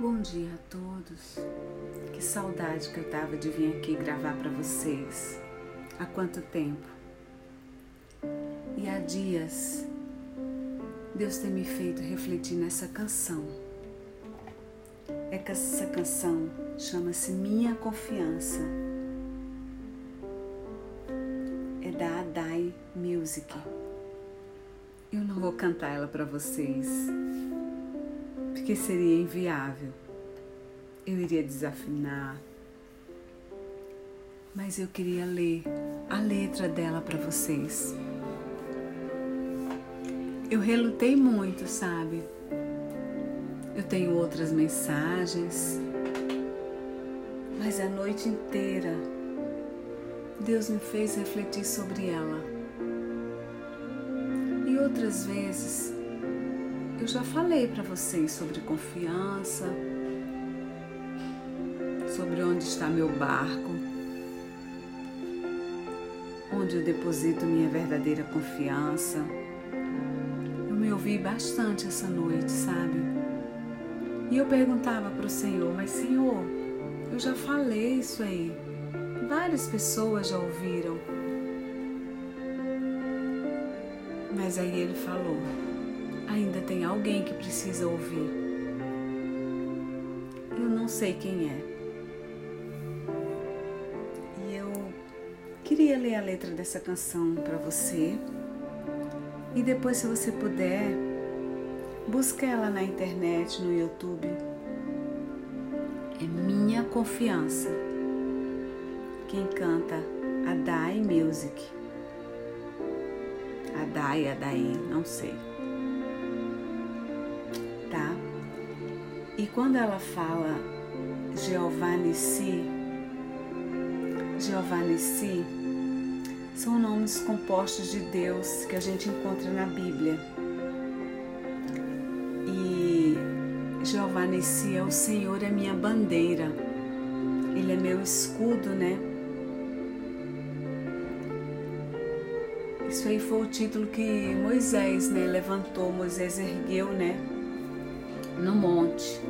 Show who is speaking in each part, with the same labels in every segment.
Speaker 1: Bom dia a todos. Que saudade que eu tava de vir aqui gravar para vocês. Há quanto tempo? E há dias Deus tem me feito refletir nessa canção. É que essa canção chama-se Minha Confiança. É da Adai Music. Eu não vou cantar ela para vocês porque seria inviável. Eu iria desafinar. Mas eu queria ler a letra dela para vocês. Eu relutei muito, sabe? Eu tenho outras mensagens, mas a noite inteira Deus me fez refletir sobre ela. E outras vezes eu já falei para vocês sobre confiança, sobre onde está meu barco, onde eu deposito minha verdadeira confiança. Eu me ouvi bastante essa noite, sabe? E eu perguntava para o Senhor, mas Senhor, eu já falei isso aí. Várias pessoas já ouviram. Mas aí ele falou: ainda tem alguém que precisa ouvir. Eu não sei quem é. E eu queria ler a letra dessa canção para você. E depois, se você puder, busque ela na internet, no YouTube. É Minha Confiança. Quem canta a Dai Music. A Dai, a Dai, não sei. Quando ela fala Jeová Nissi, Jeová Nissi são nomes compostos de Deus que a gente encontra na Bíblia. E Jeová Nissi é o Senhor, é minha bandeira. Ele é meu escudo, né? Isso aí foi o título que Moisés, né, levantou, Moisés ergueu, né? no monte.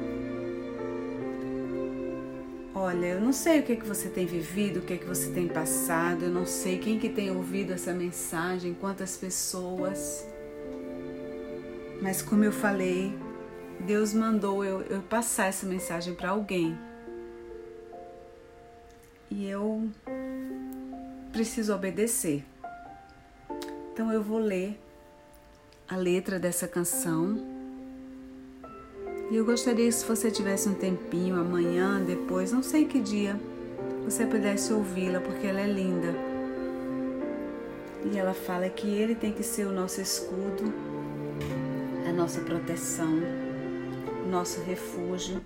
Speaker 1: Olha, eu não sei o que é que você tem vivido, o que é que você tem passado, eu não sei quem que tem ouvido essa mensagem, quantas pessoas. Mas como eu falei, Deus mandou eu, eu passar essa mensagem para alguém. E eu preciso obedecer. Então eu vou ler a letra dessa canção e eu gostaria que se você tivesse um tempinho amanhã, depois, não sei que dia, você pudesse ouvi-la, porque ela é linda. E ela fala que ele tem que ser o nosso escudo, a nossa proteção, nosso refúgio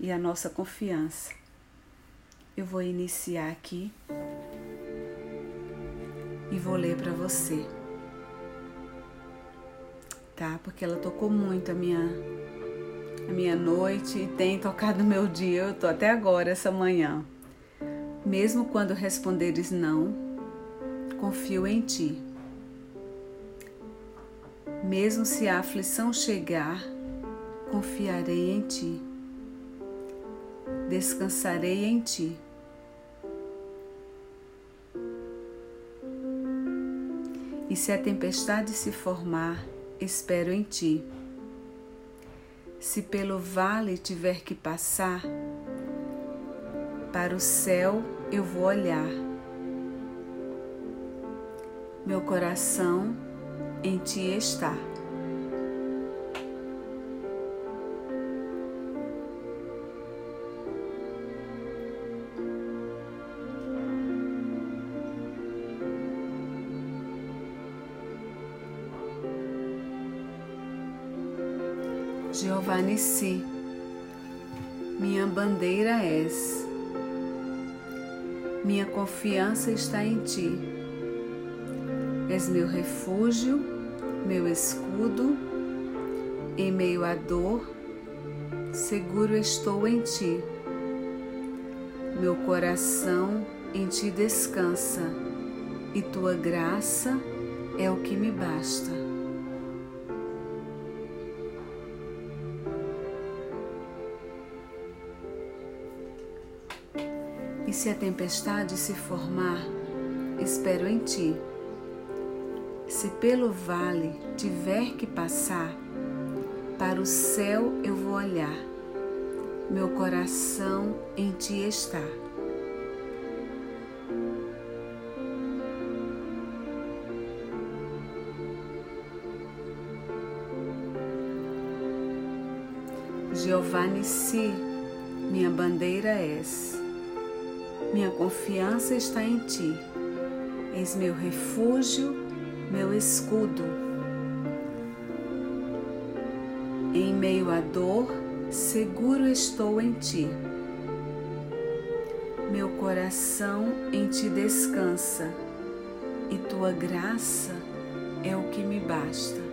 Speaker 1: e a nossa confiança. Eu vou iniciar aqui e vou ler para você. Tá? Porque ela tocou muito a minha a minha noite e tem tocado meu dia. Eu tô até agora, essa manhã. Mesmo quando responderes não, confio em ti. Mesmo se a aflição chegar, confiarei em ti. Descansarei em ti. E se a tempestade se formar, espero em ti. Se pelo vale tiver que passar, para o céu eu vou olhar. Meu coração em ti está. Jeová Nissi, minha bandeira és, minha confiança está em ti. És meu refúgio, meu escudo, em meio à dor, seguro estou em ti. Meu coração em ti descansa, e tua graça é o que me basta. Se a tempestade se formar, espero em ti. Se pelo vale tiver que passar, para o céu eu vou olhar, meu coração em ti está. Jeová Nissi, minha bandeira és. Minha confiança está em ti. És meu refúgio, meu escudo. Em meio à dor, seguro estou em ti. Meu coração em ti descansa, e tua graça é o que me basta.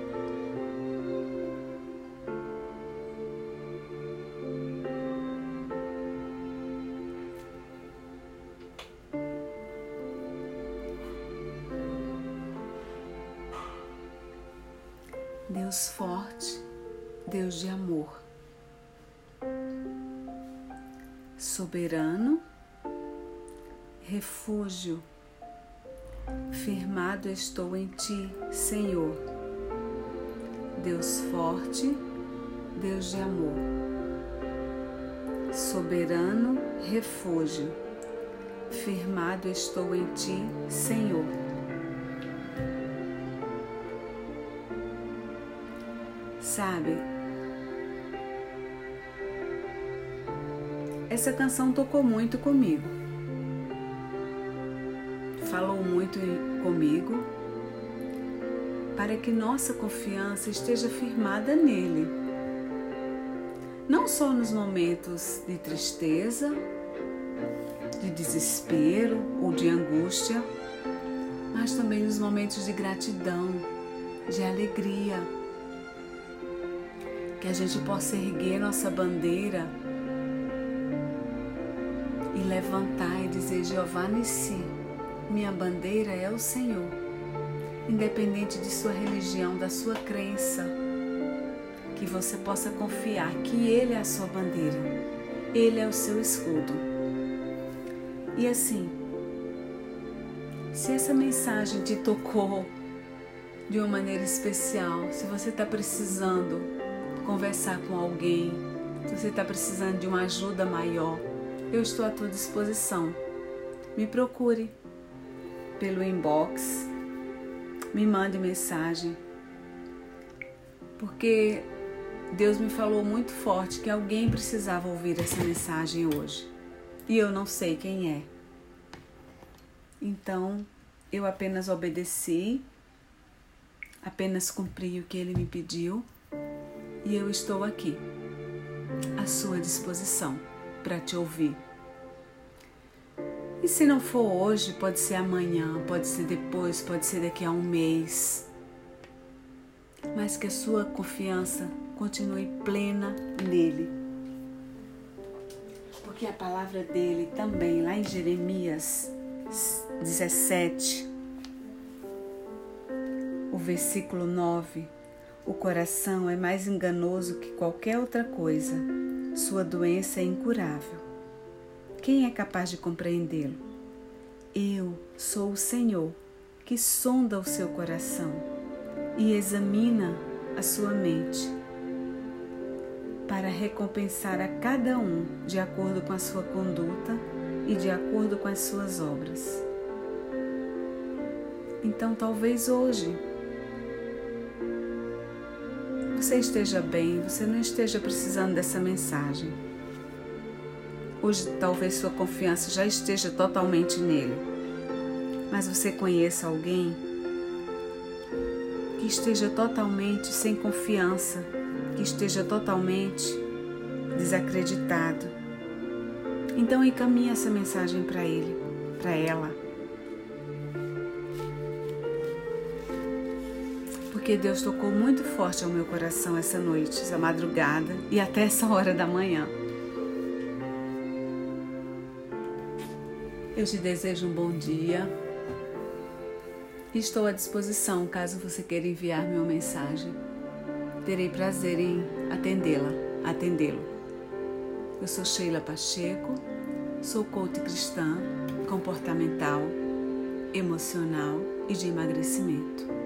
Speaker 1: Deus forte, Deus de amor, soberano, refúgio, firmado estou em ti, Senhor. Deus forte, Deus de amor, soberano, refúgio, firmado estou em ti, Senhor. Sabe? Essa canção tocou muito comigo. Falou muito comigo para que nossa confiança esteja firmada nele. Não só nos momentos de tristeza, de desespero ou de angústia, mas também nos momentos de gratidão, de alegria que a gente possa erguer nossa bandeira e levantar e dizer: Jeová Nissi, minha bandeira é o Senhor, independente de sua religião, da sua crença, que você possa confiar que Ele é a sua bandeira, Ele é o seu escudo. E assim, se essa mensagem te tocou de uma maneira especial, se você está precisando conversar com alguém, se você está precisando de uma ajuda maior, eu estou à tua disposição. Me procure pelo inbox, me mande mensagem, porque Deus me falou muito forte que alguém precisava ouvir essa mensagem hoje. E eu não sei quem é. Então eu apenas obedeci, apenas cumpri o que ele me pediu e eu estou aqui, à sua disposição, para te ouvir. E se não for hoje, pode ser amanhã, pode ser depois, pode ser daqui a um mês. Mas que a sua confiança continue plena nele. Porque a palavra dele também, lá em Jeremias 17, o versículo 9, o coração é mais enganoso que qualquer outra coisa. Sua doença é incurável. Quem é capaz de compreendê-lo? Eu sou o Senhor, que sonda o seu coração e examina a sua mente, para recompensar a cada um de acordo com a sua conduta e de acordo com as suas obras. Então, talvez hoje você esteja bem, você não esteja precisando dessa mensagem. Hoje talvez sua confiança já esteja totalmente nele, mas você conheça alguém que esteja totalmente sem confiança, que esteja totalmente desacreditado. Então encaminhe essa mensagem para ele, para ela. Porque Deus tocou muito forte ao meu coração essa noite, essa madrugada e até essa hora da manhã. Eu te desejo um bom dia. Estou à disposição caso você queira enviar-me uma mensagem. Terei prazer em atendê-la, atendê-lo. Eu sou Sheila Pacheco, Sou coach cristã, comportamental, emocional e de emagrecimento.